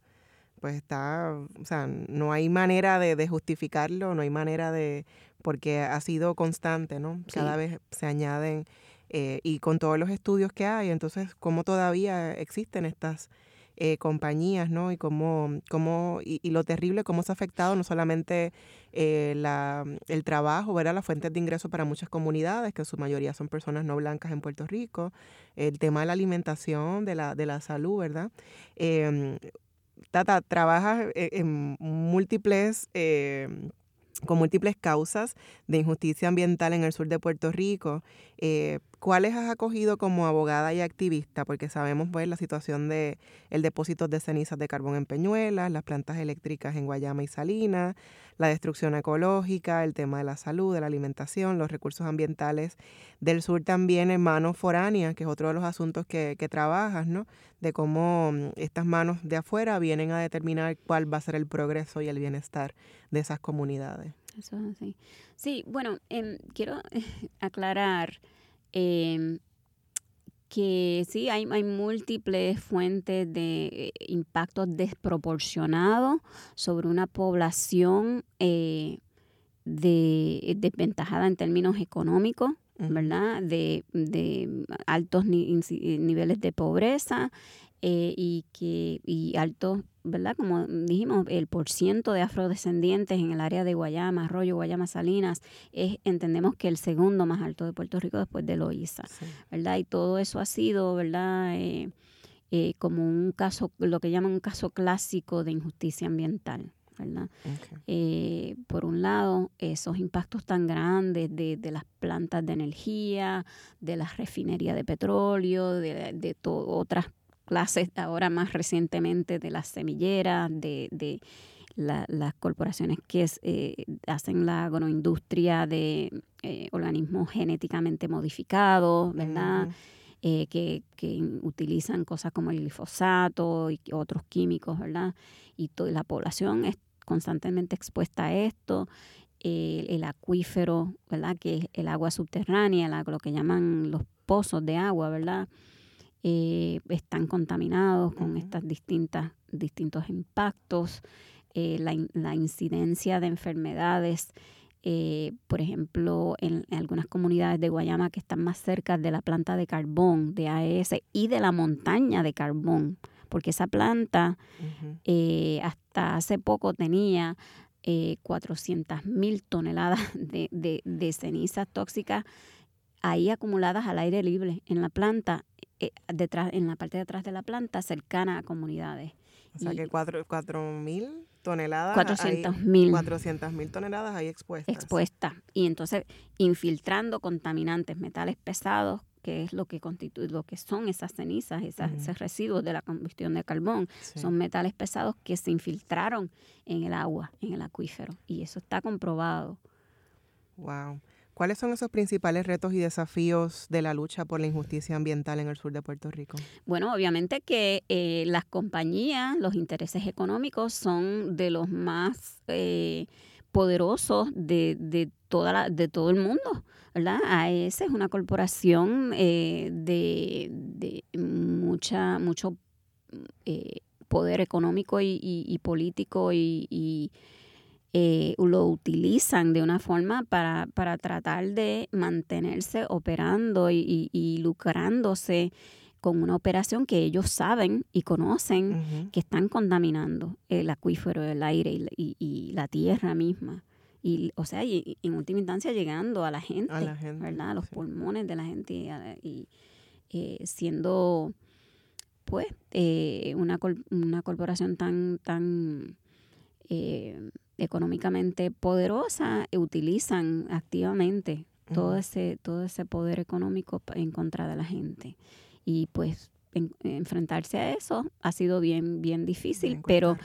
pues está, o sea, no hay manera de, justificarlo, no hay manera de, porque ha sido constante, ¿no? Cada vez se añaden, eh, y con todos los estudios que hay, entonces, ¿cómo todavía existen estas eh, compañías, ¿no? Y cómo, cómo y, lo terrible, cómo se ha afectado no solamente eh, la, el trabajo, ¿verdad? Las fuentes de ingreso para muchas comunidades, que en su mayoría son personas no blancas en Puerto Rico, el tema de la alimentación, de la, de la salud, ¿verdad? Em, Tata, trabajas en múltiples... Con múltiples causas de injusticia ambiental en el sur de Puerto Rico. Eh, ¿Cuáles has acogido como abogada y activista? Porque sabemos pues, la situación de el depósito de cenizas de carbón en Peñuelas, las plantas eléctricas en Guayama y Salinas, la destrucción ecológica, el tema de la salud, de la alimentación, los recursos ambientales del sur también en manos foráneas, que es otro de los asuntos que, trabajas, ¿no? De cómo mm, estas manos de afuera vienen a determinar cuál va a ser el progreso y el bienestar de esas comunidades. Sí, bueno, em, quiero aclarar em, que sí, hay, hay, múltiples fuentes de eh, impactos desproporcionados sobre una población eh, de, desventajada en términos económicos, ¿verdad? De, de altos niveles de pobreza eh, y que y altos, ¿verdad? Como dijimos, el porciento de afrodescendientes en el área de Guayama, Arroyo, Guayama, Salinas, es, entendemos que el segundo más alto de Puerto Rico después de Loíza, ¿verdad? Y todo eso ha sido, ¿verdad? Eh, eh, como un caso, lo que llaman un caso clásico de injusticia ambiental. ¿verdad? por un lado, esos impactos tan grandes de, de, las plantas de energía, de las refinerías de petróleo, de, de otras clases ahora más recientemente de las semilleras, de, de las corporaciones que eh, hacen la agroindustria de eh, organismos genéticamente modificados, ¿verdad? Eh, que, que, utilizan cosas como el glifosato y otros químicos, ¿verdad? Y toda la población es constantemente expuesta a esto. el acuífero, ¿verdad? Que es el agua subterránea, lo que llaman los pozos de agua, ¿verdad? Eh, están contaminados con estas distintas distintos impactos, eh, la, incidencia de enfermedades, eh, por ejemplo, en, algunas comunidades de Guayama que están más cerca de la planta de carbón, de AES, y de la montaña de carbón, porque esa planta hasta hace poco tenía 400 mil toneladas de, de cenizas tóxicas ahí acumuladas al aire libre en la planta eh, detrás, en la parte de atrás de la planta, cercana a comunidades. O sea que cuatro, mil toneladas. 400 mil. 400 mil toneladas ahí expuestas. Expuestas. Y entonces infiltrando contaminantes, metales pesados, que es lo que constituye, lo que son esas cenizas, esas, esos residuos de la combustión de carbón. Son metales pesados que se infiltraron en el agua, en el acuífero. Y eso está comprobado. Wow. ¿Cuáles son esos principales retos y desafíos de la lucha por la injusticia ambiental en el sur de Puerto Rico? Bueno, obviamente que eh, las compañías, los intereses económicos son de los más eh, poderosos de, toda de todo el mundo. ¿verdad? AES es una corporación eh, de, mucha, mucho poder económico y, político y eh, lo utilizan de una forma para, para tratar de mantenerse operando y, lucrándose con una operación que ellos saben y conocen que están contaminando el acuífero, el aire y, la tierra misma. Y, o sea, y, en última instancia llegando a la gente, ¿verdad? A los pulmones de la gente y, eh, siendo, pues, eh, una, una corporación tan, tan económicamente poderosa utilizan activamente todo ese todo ese poder económico en contra de la gente. Y pues enfrentarse a eso ha sido bien bien difícil pero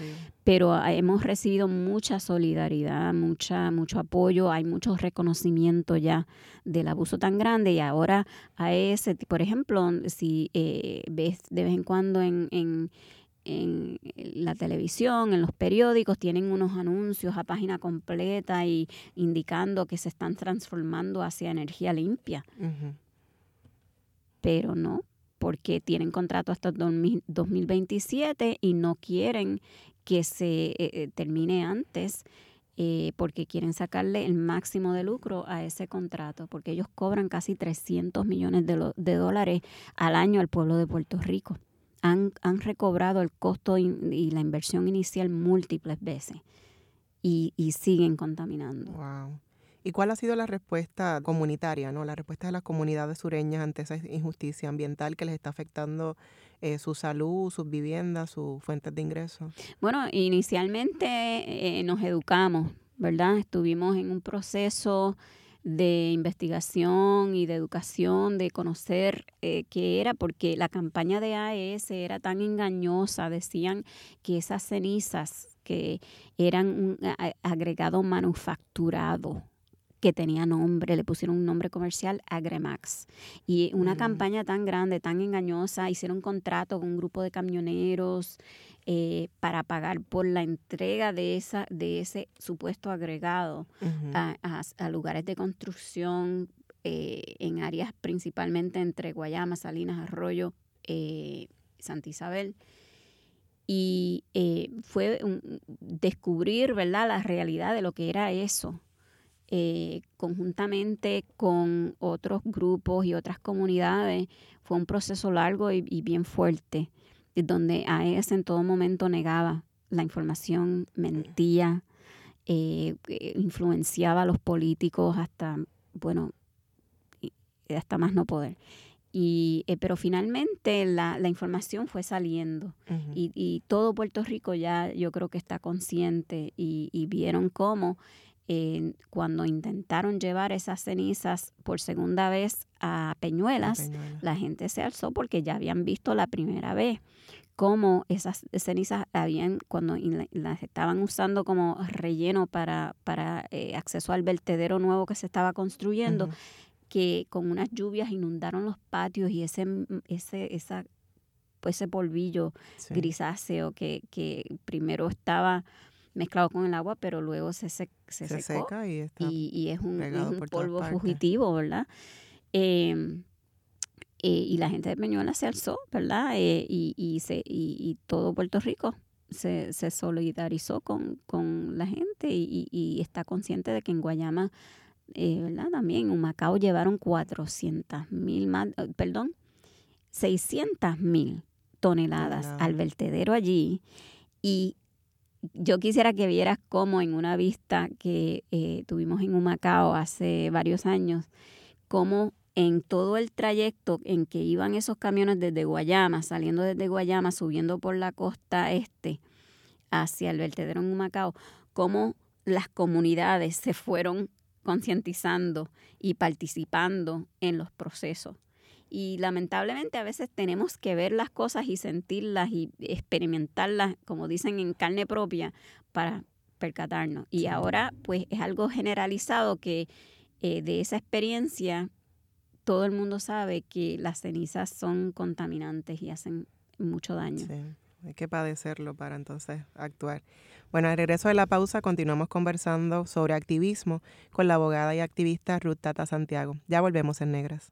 pero hemos recibido mucha solidaridad mucha mucho apoyo hay mucho reconocimiento ya del abuso tan grande y ahora a ese por ejemplo si eh, ves de vez en cuando en en la televisión, en los periódicos, tienen unos anuncios a página completa y indicando que se están transformando hacia energía limpia. Pero no, porque tienen contrato hasta 2027 y no quieren que se eh, eh, termine antes. Eh, porque quieren sacarle el máximo de lucro a ese contrato, porque ellos cobran casi 300 millones de, de dólares al año al pueblo de Puerto Rico han, han recobrado el costo y, la inversión inicial múltiples veces y, y siguen contaminando. Wow. ¿Y cuál ha sido la respuesta comunitaria, no? la respuesta de las comunidades sureñas ante esa injusticia ambiental que les está afectando eh, su salud, sus viviendas, sus fuentes de ingresos? Bueno, inicialmente eh, nos educamos, ¿verdad? Estuvimos en un proceso de investigación y de educación, de conocer eh, qué era, porque la campaña de AES era tan engañosa, decían que esas cenizas que eran un agregado manufacturado, que tenía nombre, le pusieron un nombre comercial, Agremax. Y una mm. campaña tan grande, tan engañosa, hicieron un contrato con un grupo de camioneros eh, para pagar por la entrega de, esa, de ese supuesto agregado a, lugares de construcción eh, en áreas principalmente entre Guayama, Salinas, Arroyo, eh, Santa Isabel y fue descubrir verdad la realidad de lo que era eso eh, conjuntamente con otros grupos y otras comunidades. Fue un proceso largo y, bien fuerte, donde AES en todo momento negaba la información, mentía, eh, eh, influenciaba a los políticos hasta, bueno, hasta más no poder. Y, pero finalmente la, información fue saliendo y, todo Puerto Rico ya yo creo que está consciente y, y vieron cómo cuando intentaron llevar esas cenizas por segunda vez a Peñuelas, la gente se alzó porque ya habían visto la primera vez cómo esas cenizas habían, cuando las estaban usando como relleno para, para eh, acceso al vertedero nuevo que se estaba construyendo, que con unas lluvias inundaron los patios y ese, ese, esa, pues ese polvillo grisáceo que, que primero estaba mezclado con el agua, pero luego se, se, seca y, está y, es un, polvo fugitivo, ¿verdad? Em, eh, y la gente de Peñuela se alzó, ¿verdad? Eh, y, y, se, y, todo Puerto Rico se, se solidarizó con, con la gente y, está consciente de que en Guayama, eh, ¿verdad? También en Humacao llevaron 400 mil más, perdón, 600 mil toneladas al vertedero allí y yo quisiera que vieras cómo en una vista que eh, tuvimos en Humacao hace varios años, cómo en todo el trayecto en que iban esos camiones desde Guayama, saliendo desde Guayama, subiendo por la costa este hacia el vertedero en Humacao, cómo las comunidades se fueron concientizando y participando en los procesos. Y lamentablemente a veces tenemos que ver las cosas y sentirlas y experimentarlas, como dicen, en carne propia para percatarnos. Y ahora pues es algo generalizado que eh, de esa experiencia todo el mundo sabe que las cenizas son contaminantes y hacen mucho daño. Sí, hay que padecerlo para entonces actuar. Bueno, al regreso de la pausa continuamos conversando sobre activismo con la abogada y activista Ruth Tata Santiago. Ya volvemos en Negras.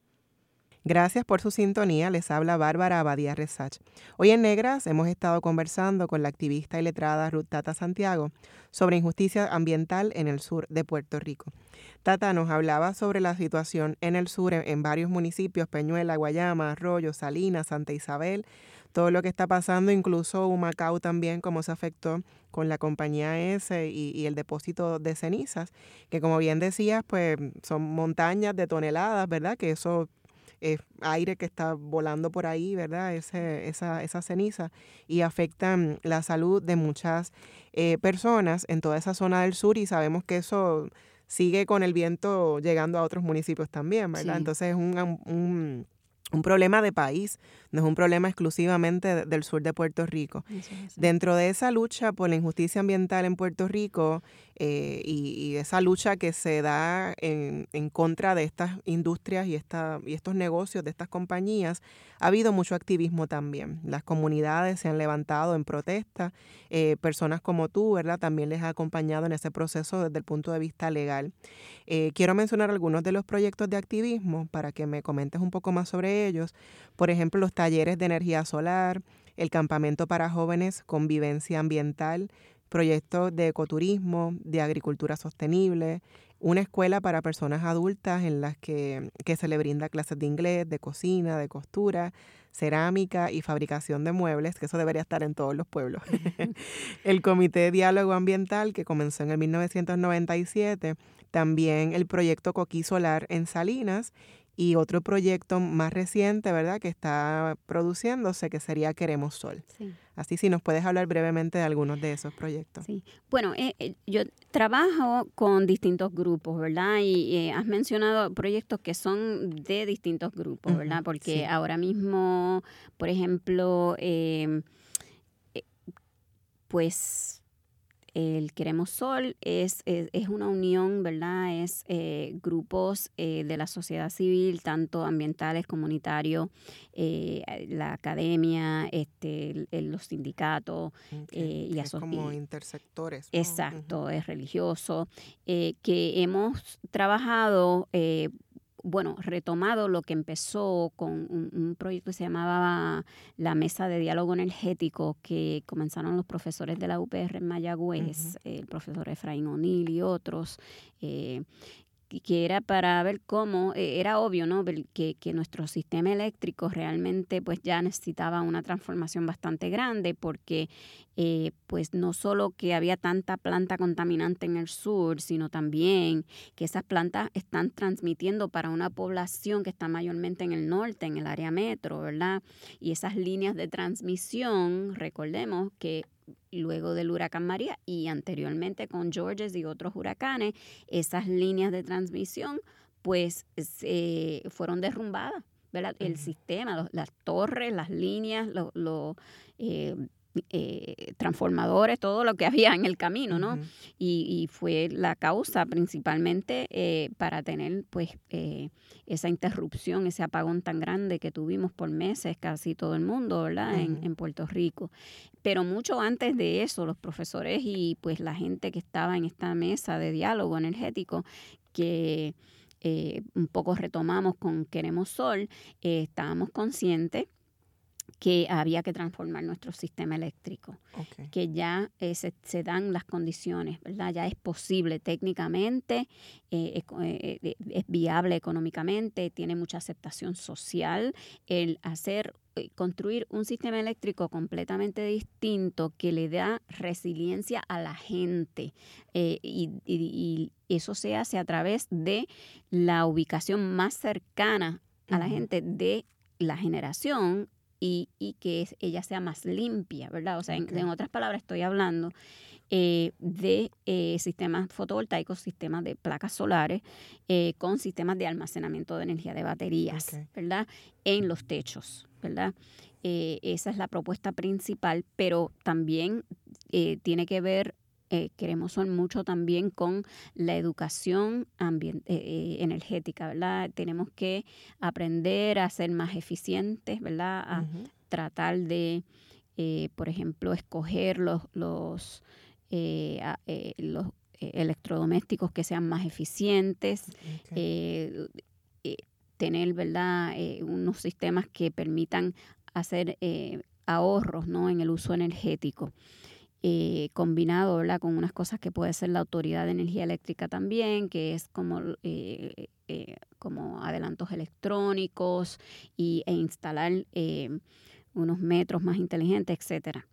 Gracias por su sintonía. Les habla Bárbara Abadía Resach. Hoy en Negras hemos estado conversando con la activista y letrada Ruth Tata Santiago sobre injusticia ambiental en el sur de Puerto Rico. Tata nos hablaba sobre la situación en el sur, en, varios municipios, Peñuela, Guayama, Arroyo, Salinas, Santa Isabel, todo lo que está pasando, incluso Humacao también, cómo se afectó con la compañía S y, y, el depósito de cenizas, que como bien decías, pues son montañas de toneladas, ¿verdad? Que eso eh, aire que está volando por ahí, ¿verdad? Ese, esa, esa ceniza y afectan la salud de muchas eh, personas en toda esa zona del sur y sabemos que eso sigue con el viento llegando a otros municipios también, ¿verdad? Entonces es un, un un problema de país, no es un problema exclusivamente del sur de Puerto Rico. Dentro de esa lucha por la injusticia ambiental en Puerto Rico eh, y, esa lucha que se da en, contra de estas industrias y, esta, y estos negocios, de estas compañías, ha habido mucho activismo también. Las comunidades se han levantado en protesta, eh, personas como tú, ¿verdad? También les ha acompañado en ese proceso desde el punto de vista legal. Eh, quiero mencionar algunos de los proyectos de activismo para que me comentes un poco más sobre ellos. Por ejemplo, los talleres de energía solar, el campamento para jóvenes, convivencia ambiental, proyectos de ecoturismo, de agricultura sostenible, una escuela para personas adultas en las que, que, se le brinda clases de inglés, de cocina, de costura, cerámica y fabricación de muebles, que eso debería estar en todos los pueblos. el Comité de Diálogo Ambiental, que comenzó en el 1997, también el proyecto Coquí Solar en Salinas y otro proyecto más reciente, ¿verdad?, que está produciéndose, que sería Queremos Sol. Así si nos puedes hablar brevemente de algunos de esos proyectos. Sí, bueno, eh, eh, yo trabajo con distintos grupos, ¿verdad? Y eh, has mencionado proyectos que son de distintos grupos, ¿verdad? Porque ahora mismo, por ejemplo, em, pues el Queremos Sol es, es, una unión, ¿verdad? Es eh, grupos eh, de la sociedad civil, tanto ambientales, comunitarios, eh, la academia, este, los sindicatos y es como intersectores. Exacto, es religioso, que hemos trabajado bueno, retomado lo que empezó con un, proyecto que se llamaba la Mesa de Diálogo Energético, que comenzaron los profesores de la UPR en Mayagüez, el profesor Efraín O'Neill y otros, eh, que era para ver cómo, eh, era obvio, ¿no? Que, que, nuestro sistema eléctrico realmente pues ya necesitaba una transformación bastante grande porque eh, pues no solo que había tanta planta contaminante en el sur, sino también que esas plantas están transmitiendo para una población que está mayormente en el norte, en el área metro, ¿verdad? Y esas líneas de transmisión, recordemos que luego del huracán María y anteriormente con Georges y otros huracanes, esas líneas de transmisión pues fueron derrumbadas. ¿verdad? El sistema, las torres, las líneas, los, eh, eh, transformadores, todo lo que había en el camino, ¿no? y, fue la causa principalmente eh, para tener pues eh, esa interrupción, ese apagón tan grande que tuvimos por meses casi todo el mundo, ¿verdad? en, en, Puerto Rico. Pero mucho antes de eso, los profesores y pues la gente que estaba en esta mesa de diálogo energético que un poco retomamos con Queremos Sol, estábamos conscientes que había que transformar nuestro sistema eléctrico, que ya eh, se, dan las condiciones, ¿verdad? Ya es posible técnicamente, eh, eh, es viable económicamente, tiene mucha aceptación social el hacer construir un sistema eléctrico completamente distinto que le da resiliencia a la gente y, y, eso se hace a través de la ubicación más cercana a la gente de la generación y, y que ella sea más limpia, ¿verdad? O sea, en, otras palabras, estoy hablando eh, de eh, sistemas fotovoltaicos, sistemas de placas solares, eh, con sistemas de almacenamiento de energía de baterías, ¿verdad? En los techos, ¿verdad? esa es la propuesta principal, pero también tiene que ver eh, queremos son mucho también con la educación eh, eh, energética, ¿verdad? Tenemos que aprender a ser más eficientes, ¿verdad? A tratar de, por ejemplo, escoger los, los, los electrodomésticos que sean más eficientes, tener, ¿verdad? unos sistemas que permitan hacer ahorros, ¿no? En el uso energético. Eh, combinado ¿verdad? con unas cosas que puede ser la Autoridad de Energía Eléctrica también, que es como, eh, eh, como adelantos electrónicos y, e instalar unos metros más inteligentes, etcétera.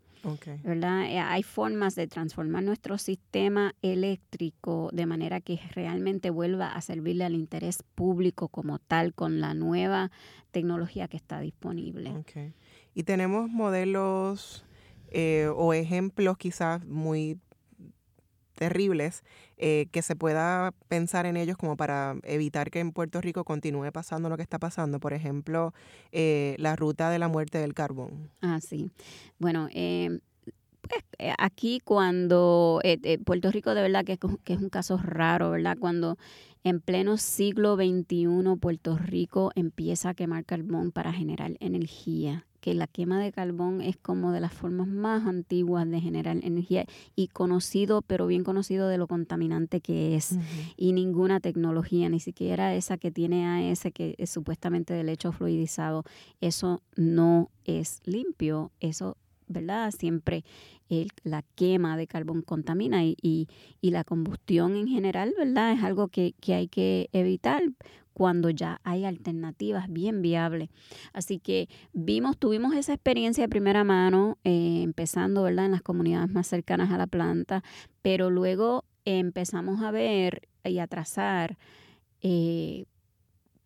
¿verdad? Hay formas de transformar nuestro sistema eléctrico de manera que realmente vuelva a servirle al interés público como tal con la nueva tecnología que está disponible. Y tenemos modelos eh, o ejemplos quizás muy terribles eh, que se pueda pensar en ellos como para evitar que en Puerto Rico continúe pasando lo que está pasando. Por ejemplo, eh, la ruta de la muerte del carbón. Ah, sí. Bueno, em, pues aquí cuando Puerto Rico de verdad que, que es un caso raro, ¿verdad? Cuando en pleno siglo XXI Puerto Rico empieza a quemar carbón para generar energía que la quema de carbón es como de las formas más antiguas de generar energía y conocido, pero bien conocido de lo contaminante que es. Y ninguna tecnología, ni siquiera esa que tiene AS, que es supuestamente de lecho fluidizado, eso no es limpio, eso ¿verdad? Siempre el, la quema de carbón contamina y, y, la combustión en general, ¿verdad? Es algo que, que hay que evitar cuando ya hay alternativas bien viables. Así que vimos, tuvimos esa experiencia de primera mano, eh, empezando, ¿verdad? En las comunidades más cercanas a la planta, pero luego empezamos a ver y a trazar eh,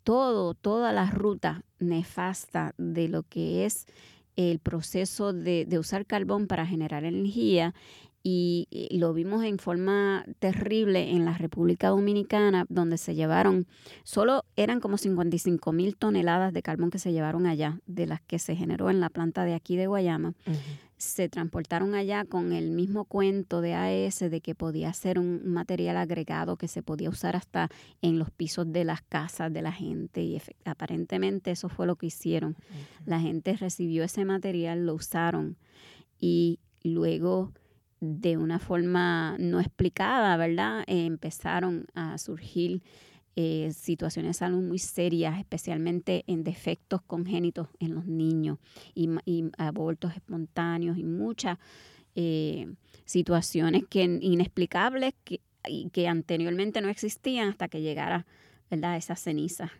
todo, toda la ruta nefasta de lo que es el proceso de, de usar carbón para generar energía y lo vimos en forma terrible en la República Dominicana, donde se llevaron, solo eran como 55 mil toneladas de carbón que se llevaron allá, de las que se generó en la planta de aquí de Guayama. Se transportaron allá con el mismo cuento de AES de que podía ser un material agregado que se podía usar hasta en los pisos de las casas de la gente y aparentemente eso fue lo que hicieron. La gente recibió ese material, lo usaron y luego de una forma no explicada, ¿verdad? Empezaron a surgir eh, situaciones de salud muy serias, especialmente en defectos congénitos en los niños y, abortos espontáneos y muchas eh, situaciones que inexplicables que, que anteriormente no existían hasta que llegara ¿verdad? esas cenizas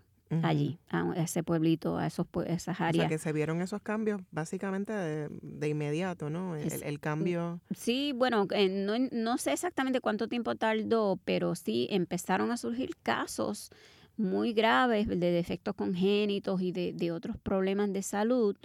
allí, a ese pueblito, a esos, esas áreas. O sea, que se vieron esos cambios básicamente de, inmediato, ¿no? El, cambio. Sí, bueno, eh, no, no sé exactamente cuánto tiempo tardó, pero sí empezaron a surgir casos muy graves de defectos congénitos y de, de otros problemas de salud.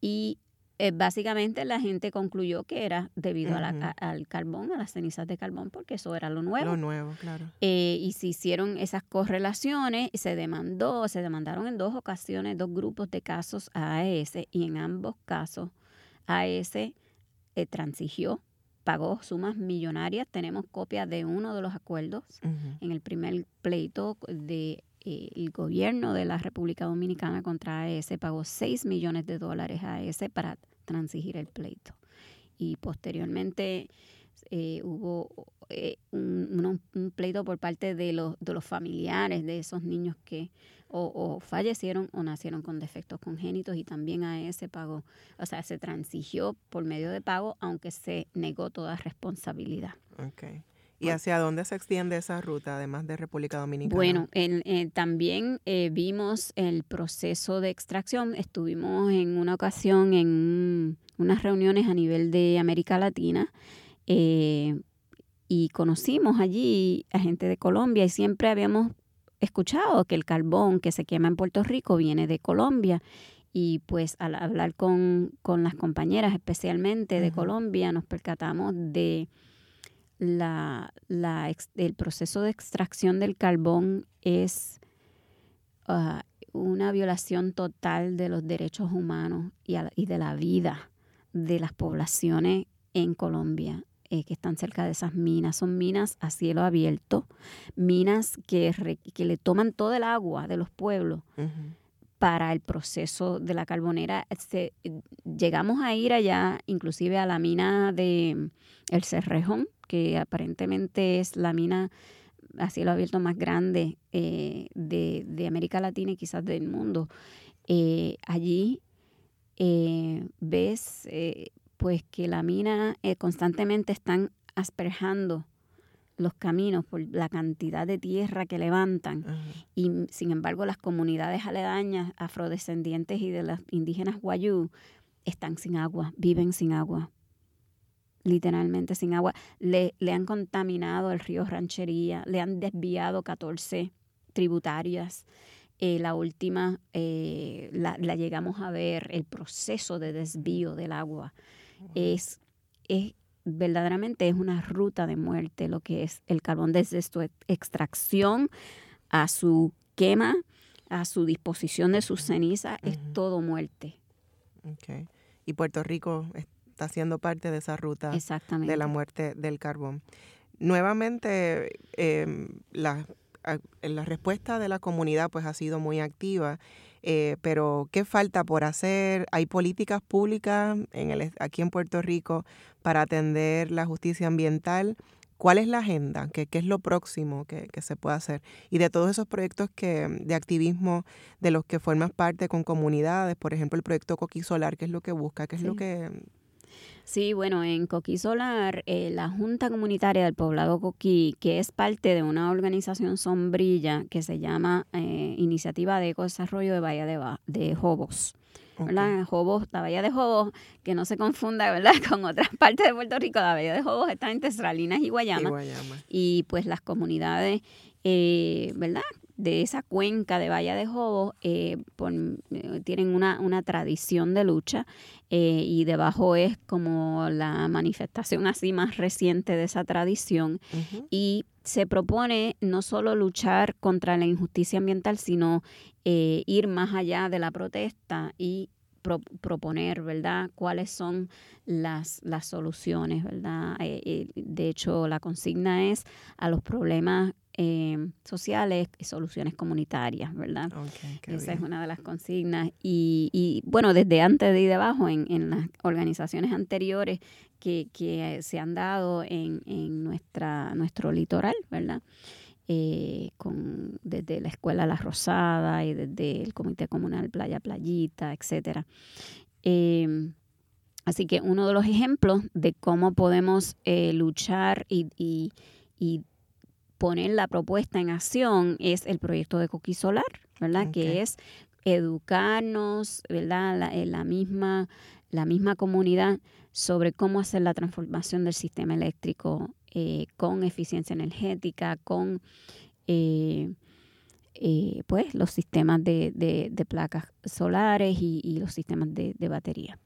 Y eh, básicamente la gente concluyó que era debido al carbón, a las cenizas de carbón, porque eso era lo nuevo. Lo nuevo, claro. Eh, y se hicieron esas correlaciones y se demandó, se demandaron en dos ocasiones dos grupos de casos a AES y en ambos casos AES eh, transigió, pagó sumas millonarias. Tenemos copia de uno de los acuerdos en el primer pleito de el gobierno de la República Dominicana contra AES pagó 6 millones de dólares a AES para transigir el pleito. Y posteriormente eh, hubo eh, un, pleito por parte de los, de los familiares de esos niños que o, fallecieron o nacieron con defectos congénitos y también AES pagó, o sea, se transigió por medio de pago, aunque se negó toda responsabilidad. Okay. ¿Y hacia dónde se extiende esa ruta, además de República Dominicana? Bueno, también eh, vimos el proceso de extracción. Estuvimos en una ocasión en unas reuniones a nivel de América Latina eh, y conocimos allí a gente de Colombia y siempre habíamos escuchado que el carbón que se quema en Puerto Rico viene de Colombia y pues al hablar con, las compañeras especialmente de Colombia nos percatamos de la, la, el proceso de extracción del carbón es ah, una violación total de los derechos humanos y, y, de la vida de las poblaciones en Colombia eh, que están cerca de esas minas. Son minas a cielo abierto, minas que, que le toman todo el agua de los pueblos. para el proceso de la carbonera. llegamos a ir allá, inclusive a la mina de El Cerrejón, que aparentemente es la mina a cielo abierto más grande eh, de, América Latina y quizás del mundo. Eh, allí eh, ves pues que la mina constantemente están asperjando los caminos por la cantidad de tierra que levantan y sin embargo las comunidades aledañas afrodescendientes y de las indígenas guayú están sin agua, viven sin agua literalmente sin agua. Le, le han contaminado el río Ranchería, le han desviado 14 tributarias. Eh, la última eh, la, llegamos a ver, el proceso de desvío del agua. Es, es verdaderamente es una ruta de muerte lo que es el carbón desde su extracción a su quema, a su disposición de sus cenizas, es todo muerte. Okay. Y Puerto Rico está siendo parte de esa ruta de la muerte del carbón. Nuevamente, em, la, la, respuesta de la comunidad pues ha sido muy activa. eh, pero ¿qué falta por hacer? ¿Hay políticas públicas en el, aquí en Puerto Rico para atender la justicia ambiental? ¿Cuál es la agenda? ¿Qué, qué es lo próximo que, que, se puede hacer? Y de todos esos proyectos que, de activismo de los que formas parte con comunidades, por ejemplo, el proyecto Coqui Solar, ¿qué es lo que busca? ¿Qué es lo que Sí, bueno, en Coquí Solar, eh, la Junta Comunitaria del Poblado Coquí, que es parte de una organización sombrilla que se llama eh, Iniciativa de Ecodesarrollo de Bahía de, de Jobos. ¿verdad? Jobos, la Bahía de Jobos, que no se confunda, ¿verdad? Con otras partes de Puerto Rico, la Bahía de Jobos está entre Salinas y Guayama. Y, pues las comunidades, eh, ¿verdad? De esa cuenca de Valle de Jobos eh, eh, tienen una, una, tradición de lucha eh, y debajo es como la manifestación así más reciente de esa tradición y se propone no solo luchar contra la injusticia ambiental, sino ir más allá de la protesta y proponer, ¿verdad?, cuáles son las, las soluciones, ¿verdad? de hecho, la consigna es a los problemas eh, sociales y soluciones comunitarias, ¿verdad? Esa es una de las consignas. Y, y, bueno, desde antes de ir debajo, en, en las organizaciones anteriores que, que se han dado en, en nuestra, nuestro litoral, ¿verdad? Eh, con, desde la Escuela La Rosada y desde el Comité Comunal Playa Playita, etcétera. Eh, así que uno de los ejemplos de cómo podemos eh, luchar y, y, y poner la propuesta en acción es el proyecto de Coqui Solar, ¿verdad? Que es educarnos, ¿verdad? La, eh, la, misma, la misma comunidad sobre cómo hacer la transformación del sistema eléctrico eh, con eficiencia energética, con eh, pues los sistemas de, de, placas solares y, y los sistemas de, de, batería.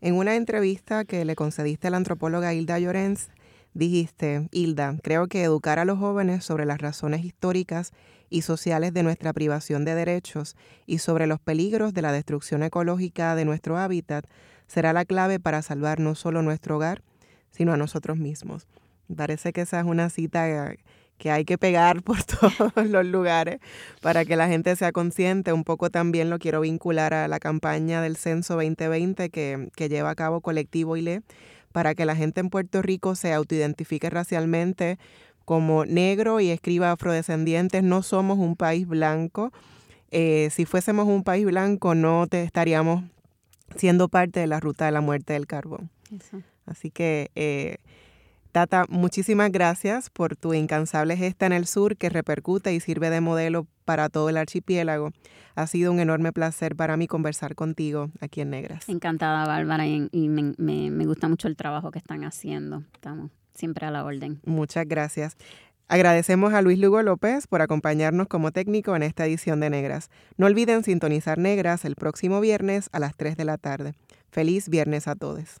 En una entrevista que le concediste a la antropóloga Hilda Llorens, Dijiste, Hilda, creo que educar a los jóvenes sobre las razones históricas y sociales de nuestra privación de derechos y sobre los peligros de la destrucción ecológica de nuestro hábitat será la clave para salvar no solo nuestro hogar, sino a nosotros mismos. Parece que esa es una cita que hay que pegar por todos los lugares para que la gente sea consciente. Un poco también lo quiero vincular a la campaña del Censo 2020 que, que lleva a cabo Colectivo ILE para que la gente en Puerto Rico se autoidentifique racialmente como negro y escriba afrodescendientes. No somos un país blanco. Eh, si fuésemos un país blanco, no te estaríamos siendo parte de la ruta de la muerte del carbón. Así que eh, Tata, muchísimas gracias por tu incansable gesta en el sur que repercute y sirve de modelo para todo el archipiélago. Ha sido un enorme placer para mí conversar contigo aquí en Negras. Encantada, Bárbara, y, me, gusta mucho el trabajo que están haciendo. Estamos siempre a la orden. Muchas gracias. Agradecemos a Luis Lugo López por acompañarnos como técnico en esta edición de Negras. No olviden sintonizar Negras el próximo viernes a las 3 de la tarde. Feliz viernes a todos.